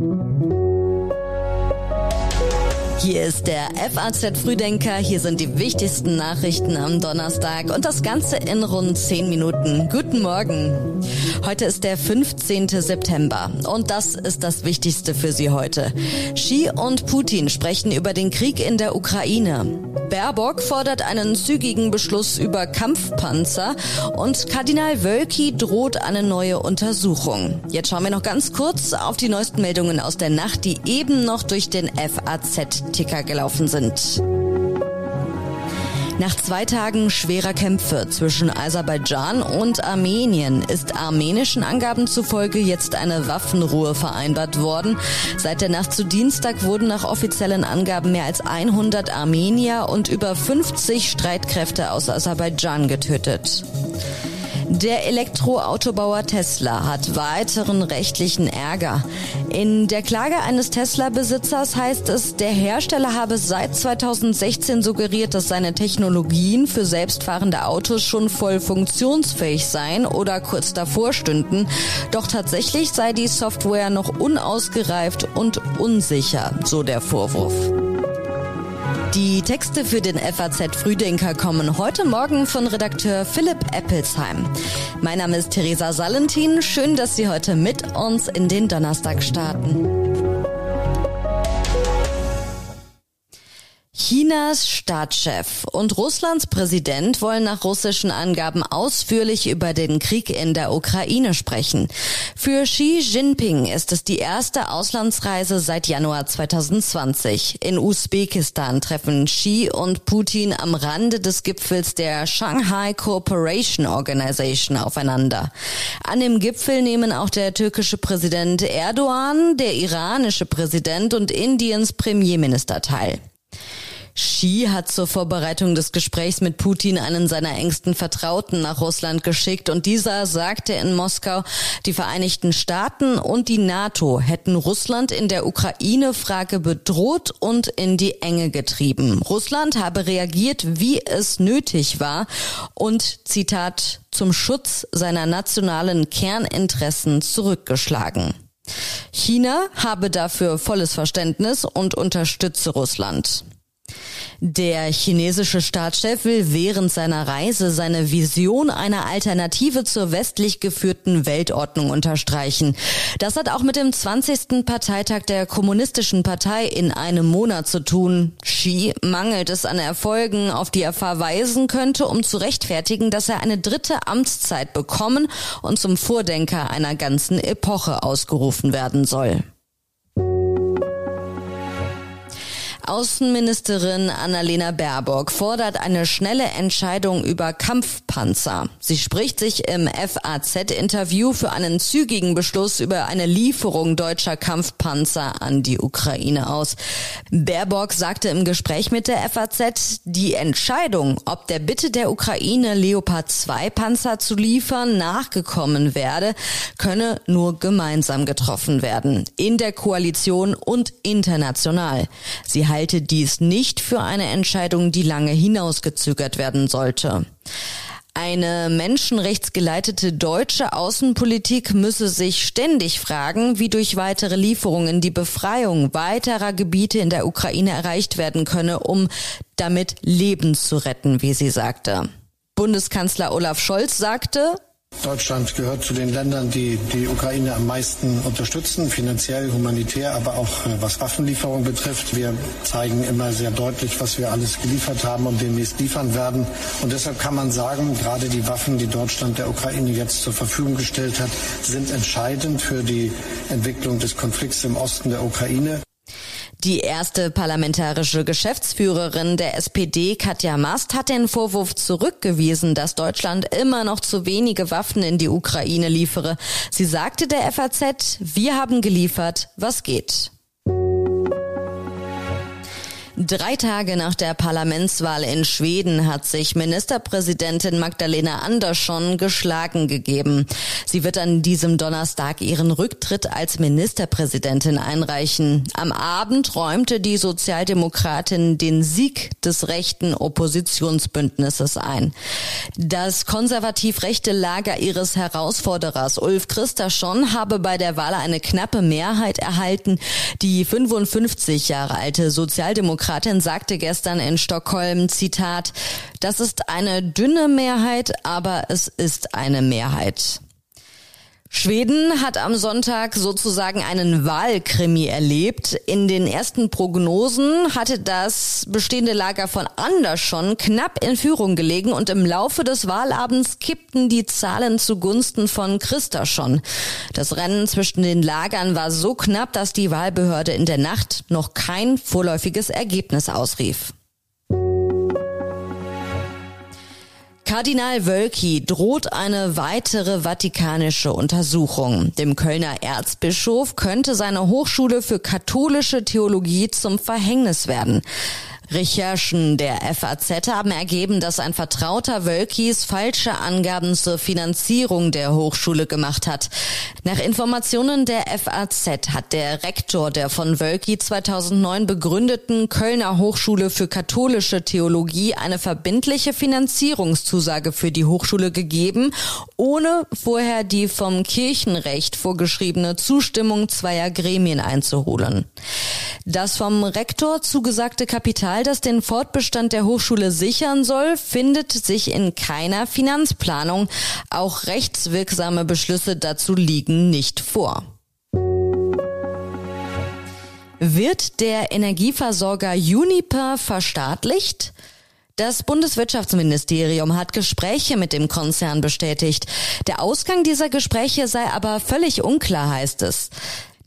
Thank you. Hier ist der FAZ Frühdenker. Hier sind die wichtigsten Nachrichten am Donnerstag und das Ganze in rund 10 Minuten. Guten Morgen. Heute ist der 15. September und das ist das Wichtigste für Sie heute. Xi und Putin sprechen über den Krieg in der Ukraine. Baerbock fordert einen zügigen Beschluss über Kampfpanzer und Kardinal Wölki droht eine neue Untersuchung. Jetzt schauen wir noch ganz kurz auf die neuesten Meldungen aus der Nacht, die eben noch durch den FAZ Ticker gelaufen sind. Nach zwei Tagen schwerer Kämpfe zwischen Aserbaidschan und Armenien ist armenischen Angaben zufolge jetzt eine Waffenruhe vereinbart worden. Seit der Nacht zu Dienstag wurden nach offiziellen Angaben mehr als 100 Armenier und über 50 Streitkräfte aus Aserbaidschan getötet. Der Elektroautobauer Tesla hat weiteren rechtlichen Ärger. In der Klage eines Tesla-Besitzers heißt es, der Hersteller habe seit 2016 suggeriert, dass seine Technologien für selbstfahrende Autos schon voll funktionsfähig seien oder kurz davor stünden. Doch tatsächlich sei die Software noch unausgereift und unsicher, so der Vorwurf. Die Texte für den FAZ Frühdenker kommen heute Morgen von Redakteur Philipp Eppelsheim. Mein Name ist Theresa Salentin. Schön, dass Sie heute mit uns in den Donnerstag starten. Chinas Staatschef und Russlands Präsident wollen nach russischen Angaben ausführlich über den Krieg in der Ukraine sprechen. Für Xi Jinping ist es die erste Auslandsreise seit Januar 2020. In Usbekistan treffen Xi und Putin am Rande des Gipfels der Shanghai Cooperation Organization aufeinander. An dem Gipfel nehmen auch der türkische Präsident Erdogan, der iranische Präsident und Indiens Premierminister teil. Xi hat zur Vorbereitung des Gesprächs mit Putin einen seiner engsten Vertrauten nach Russland geschickt und dieser sagte in Moskau, die Vereinigten Staaten und die NATO hätten Russland in der Ukraine-Frage bedroht und in die Enge getrieben. Russland habe reagiert, wie es nötig war und, Zitat, zum Schutz seiner nationalen Kerninteressen zurückgeschlagen. China habe dafür volles Verständnis und unterstütze Russland. Der chinesische Staatschef will während seiner Reise seine Vision einer Alternative zur westlich geführten Weltordnung unterstreichen. Das hat auch mit dem 20. Parteitag der Kommunistischen Partei in einem Monat zu tun. Xi mangelt es an Erfolgen, auf die er verweisen könnte, um zu rechtfertigen, dass er eine dritte Amtszeit bekommen und zum Vordenker einer ganzen Epoche ausgerufen werden soll. Außenministerin Annalena Baerbock fordert eine schnelle Entscheidung über Kampfpanzer. Sie spricht sich im FAZ-Interview für einen zügigen Beschluss über eine Lieferung deutscher Kampfpanzer an die Ukraine aus. Baerbock sagte im Gespräch mit der FAZ, die Entscheidung, ob der Bitte der Ukraine Leopard 2 Panzer zu liefern nachgekommen werde, könne nur gemeinsam getroffen werden. In der Koalition und international. Sie halte dies nicht für eine Entscheidung, die lange hinausgezögert werden sollte. Eine menschenrechtsgeleitete deutsche Außenpolitik müsse sich ständig fragen, wie durch weitere Lieferungen die Befreiung weiterer Gebiete in der Ukraine erreicht werden könne, um damit Leben zu retten, wie sie sagte. Bundeskanzler Olaf Scholz sagte, Deutschland gehört zu den Ländern, die die Ukraine am meisten unterstützen, finanziell, humanitär, aber auch äh, was Waffenlieferung betrifft. Wir zeigen immer sehr deutlich, was wir alles geliefert haben und demnächst liefern werden. Und deshalb kann man sagen, gerade die Waffen, die Deutschland der Ukraine jetzt zur Verfügung gestellt hat, sind entscheidend für die Entwicklung des Konflikts im Osten der Ukraine. Die erste parlamentarische Geschäftsführerin der SPD, Katja Mast, hat den Vorwurf zurückgewiesen, dass Deutschland immer noch zu wenige Waffen in die Ukraine liefere. Sie sagte der FAZ, wir haben geliefert, was geht. Drei Tage nach der Parlamentswahl in Schweden hat sich Ministerpräsidentin Magdalena Andersson geschlagen gegeben. Sie wird an diesem Donnerstag ihren Rücktritt als Ministerpräsidentin einreichen. Am Abend räumte die Sozialdemokratin den Sieg des rechten Oppositionsbündnisses ein. Das konservativ-rechte Lager ihres Herausforderers Ulf Christasson habe bei der Wahl eine knappe Mehrheit erhalten. Die 55 Jahre alte Sozialdemokratin Demokratin sagte gestern in Stockholm, Zitat, das ist eine dünne Mehrheit, aber es ist eine Mehrheit. Schweden hat am Sonntag sozusagen einen Wahlkrimi erlebt. In den ersten Prognosen hatte das bestehende Lager von Andersson knapp in Führung gelegen und im Laufe des Wahlabends kippten die Zahlen zugunsten von Christasson. Das Rennen zwischen den Lagern war so knapp, dass die Wahlbehörde in der Nacht noch kein vorläufiges Ergebnis ausrief. Kardinal Wölki droht eine weitere vatikanische Untersuchung. Dem Kölner Erzbischof könnte seine Hochschule für katholische Theologie zum Verhängnis werden. Recherchen der FAZ haben ergeben, dass ein Vertrauter Wölkis falsche Angaben zur Finanzierung der Hochschule gemacht hat. Nach Informationen der FAZ hat der Rektor der von Wölki 2009 begründeten Kölner Hochschule für katholische Theologie eine verbindliche Finanzierungszusage für die Hochschule gegeben, ohne vorher die vom Kirchenrecht vorgeschriebene Zustimmung zweier Gremien einzuholen. Das vom Rektor zugesagte Kapital das den Fortbestand der Hochschule sichern soll, findet sich in keiner Finanzplanung. Auch rechtswirksame Beschlüsse dazu liegen nicht vor. Wird der Energieversorger Uniper verstaatlicht? Das Bundeswirtschaftsministerium hat Gespräche mit dem Konzern bestätigt. Der Ausgang dieser Gespräche sei aber völlig unklar, heißt es.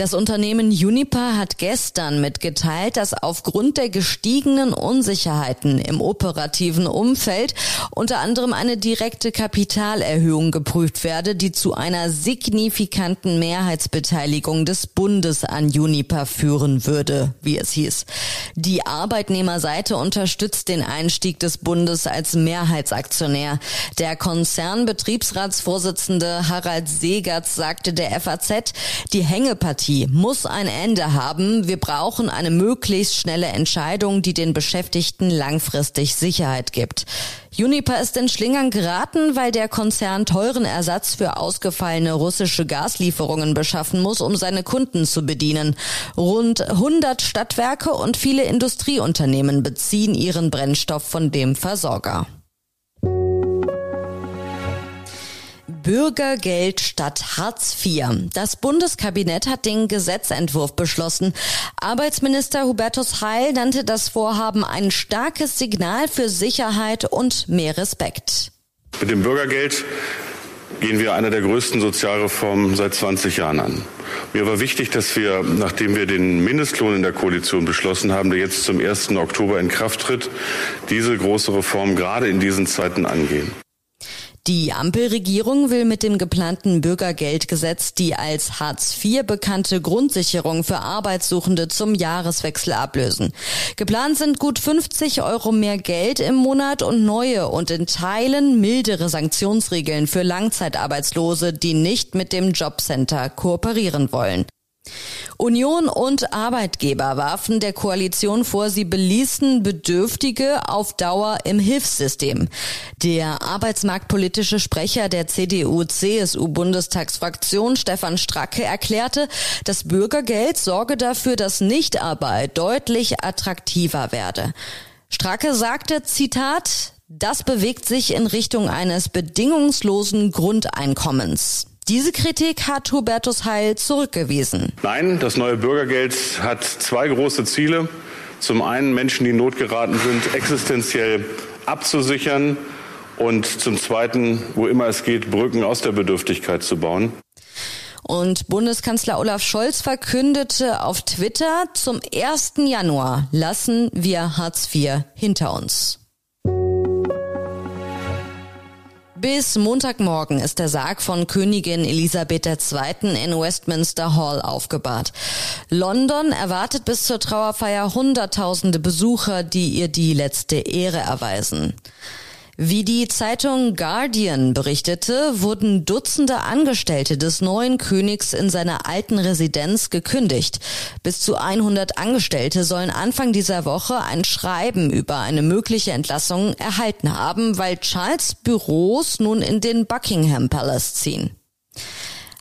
Das Unternehmen Uniper hat gestern mitgeteilt, dass aufgrund der gestiegenen Unsicherheiten im operativen Umfeld unter anderem eine direkte Kapitalerhöhung geprüft werde, die zu einer signifikanten Mehrheitsbeteiligung des Bundes an Uniper führen würde, wie es hieß. Die Arbeitnehmerseite unterstützt den Einstieg des Bundes als Mehrheitsaktionär. Der Konzernbetriebsratsvorsitzende Harald Segertz sagte der FAZ, die Hängepartie Bürokratie muss ein Ende haben. Wir brauchen eine möglichst schnelle Entscheidung, die den Beschäftigten langfristig Sicherheit gibt. Uniper ist in Schlingern geraten, weil der Konzern teuren Ersatz für ausgefallene russische Gaslieferungen beschaffen muss, um seine Kunden zu bedienen. Rund 100 Stadtwerke und viele Industrieunternehmen beziehen ihren Brennstoff von dem Versorger. Bürgergeld statt Hartz IV. Das Bundeskabinett hat den Gesetzentwurf beschlossen. Arbeitsminister Hubertus Heil nannte das Vorhaben ein starkes Signal für Sicherheit und mehr Respekt. Mit dem Bürgergeld gehen wir eine der größten Sozialreformen seit 20 Jahren an. Mir war wichtig, dass wir, nachdem wir den Mindestlohn in der Koalition beschlossen haben, der jetzt zum 1. Oktober in Kraft tritt, diese große Reform gerade in diesen Zeiten angehen. Die Ampelregierung will mit dem geplanten Bürgergeldgesetz die als Hartz IV bekannte Grundsicherung für Arbeitssuchende zum Jahreswechsel ablösen. Geplant sind gut 50 Euro mehr Geld im Monat und neue und in Teilen mildere Sanktionsregeln für Langzeitarbeitslose, die nicht mit dem Jobcenter kooperieren wollen. Union und Arbeitgeber warfen der Koalition vor, sie beließen Bedürftige auf Dauer im Hilfssystem. Der arbeitsmarktpolitische Sprecher der CDU-CSU-Bundestagsfraktion Stefan Stracke erklärte, das Bürgergeld sorge dafür, dass Nichtarbeit deutlich attraktiver werde. Stracke sagte, Zitat, das bewegt sich in Richtung eines bedingungslosen Grundeinkommens. Diese Kritik hat Hubertus Heil zurückgewiesen. Nein, das neue Bürgergeld hat zwei große Ziele. Zum einen Menschen, die in Not geraten sind, existenziell abzusichern und zum Zweiten, wo immer es geht, Brücken aus der Bedürftigkeit zu bauen. Und Bundeskanzler Olaf Scholz verkündete auf Twitter, zum 1. Januar lassen wir Hartz IV hinter uns. Bis Montagmorgen ist der Sarg von Königin Elisabeth II. in Westminster Hall aufgebahrt. London erwartet bis zur Trauerfeier Hunderttausende Besucher, die ihr die letzte Ehre erweisen. Wie die Zeitung Guardian berichtete, wurden Dutzende Angestellte des neuen Königs in seiner alten Residenz gekündigt. Bis zu 100 Angestellte sollen Anfang dieser Woche ein Schreiben über eine mögliche Entlassung erhalten haben, weil Charles Büros nun in den Buckingham Palace ziehen.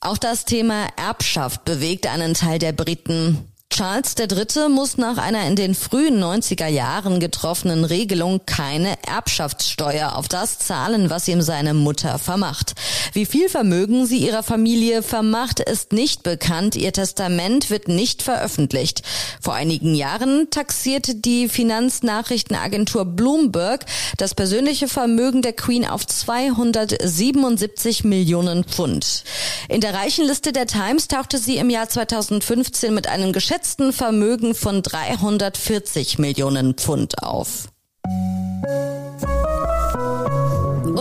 Auch das Thema Erbschaft bewegt einen Teil der Briten. Charles III. muss nach einer in den frühen 90er Jahren getroffenen Regelung keine Erbschaftssteuer auf das zahlen, was ihm seine Mutter vermacht. Wie viel Vermögen sie ihrer Familie vermacht, ist nicht bekannt. Ihr Testament wird nicht veröffentlicht. Vor einigen Jahren taxierte die Finanznachrichtenagentur Bloomberg das persönliche Vermögen der Queen auf 277 Millionen Pfund. In der Reichenliste der Times tauchte sie im Jahr 2015 mit einem Geschäft geschätzten Vermögen von 340 Millionen Pfund auf.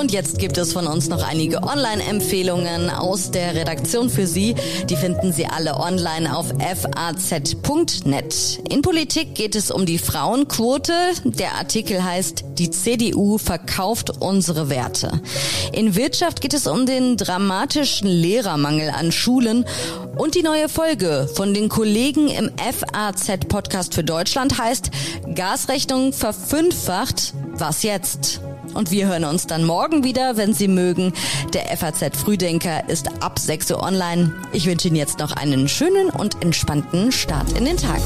Und jetzt gibt es von uns noch einige Online-Empfehlungen aus der Redaktion für Sie. Die finden Sie alle online auf faz.net. In Politik geht es um die Frauenquote. Der Artikel heißt Die CDU verkauft unsere Werte. In Wirtschaft geht es um den dramatischen Lehrermangel an Schulen. Und die neue Folge von den Kollegen im FAZ-Podcast für Deutschland heißt Gasrechnung verfünffacht. Was jetzt? Und wir hören uns dann morgen wieder, wenn Sie mögen. Der FAZ Frühdenker ist ab 6 Uhr online. Ich wünsche Ihnen jetzt noch einen schönen und entspannten Start in den Tag.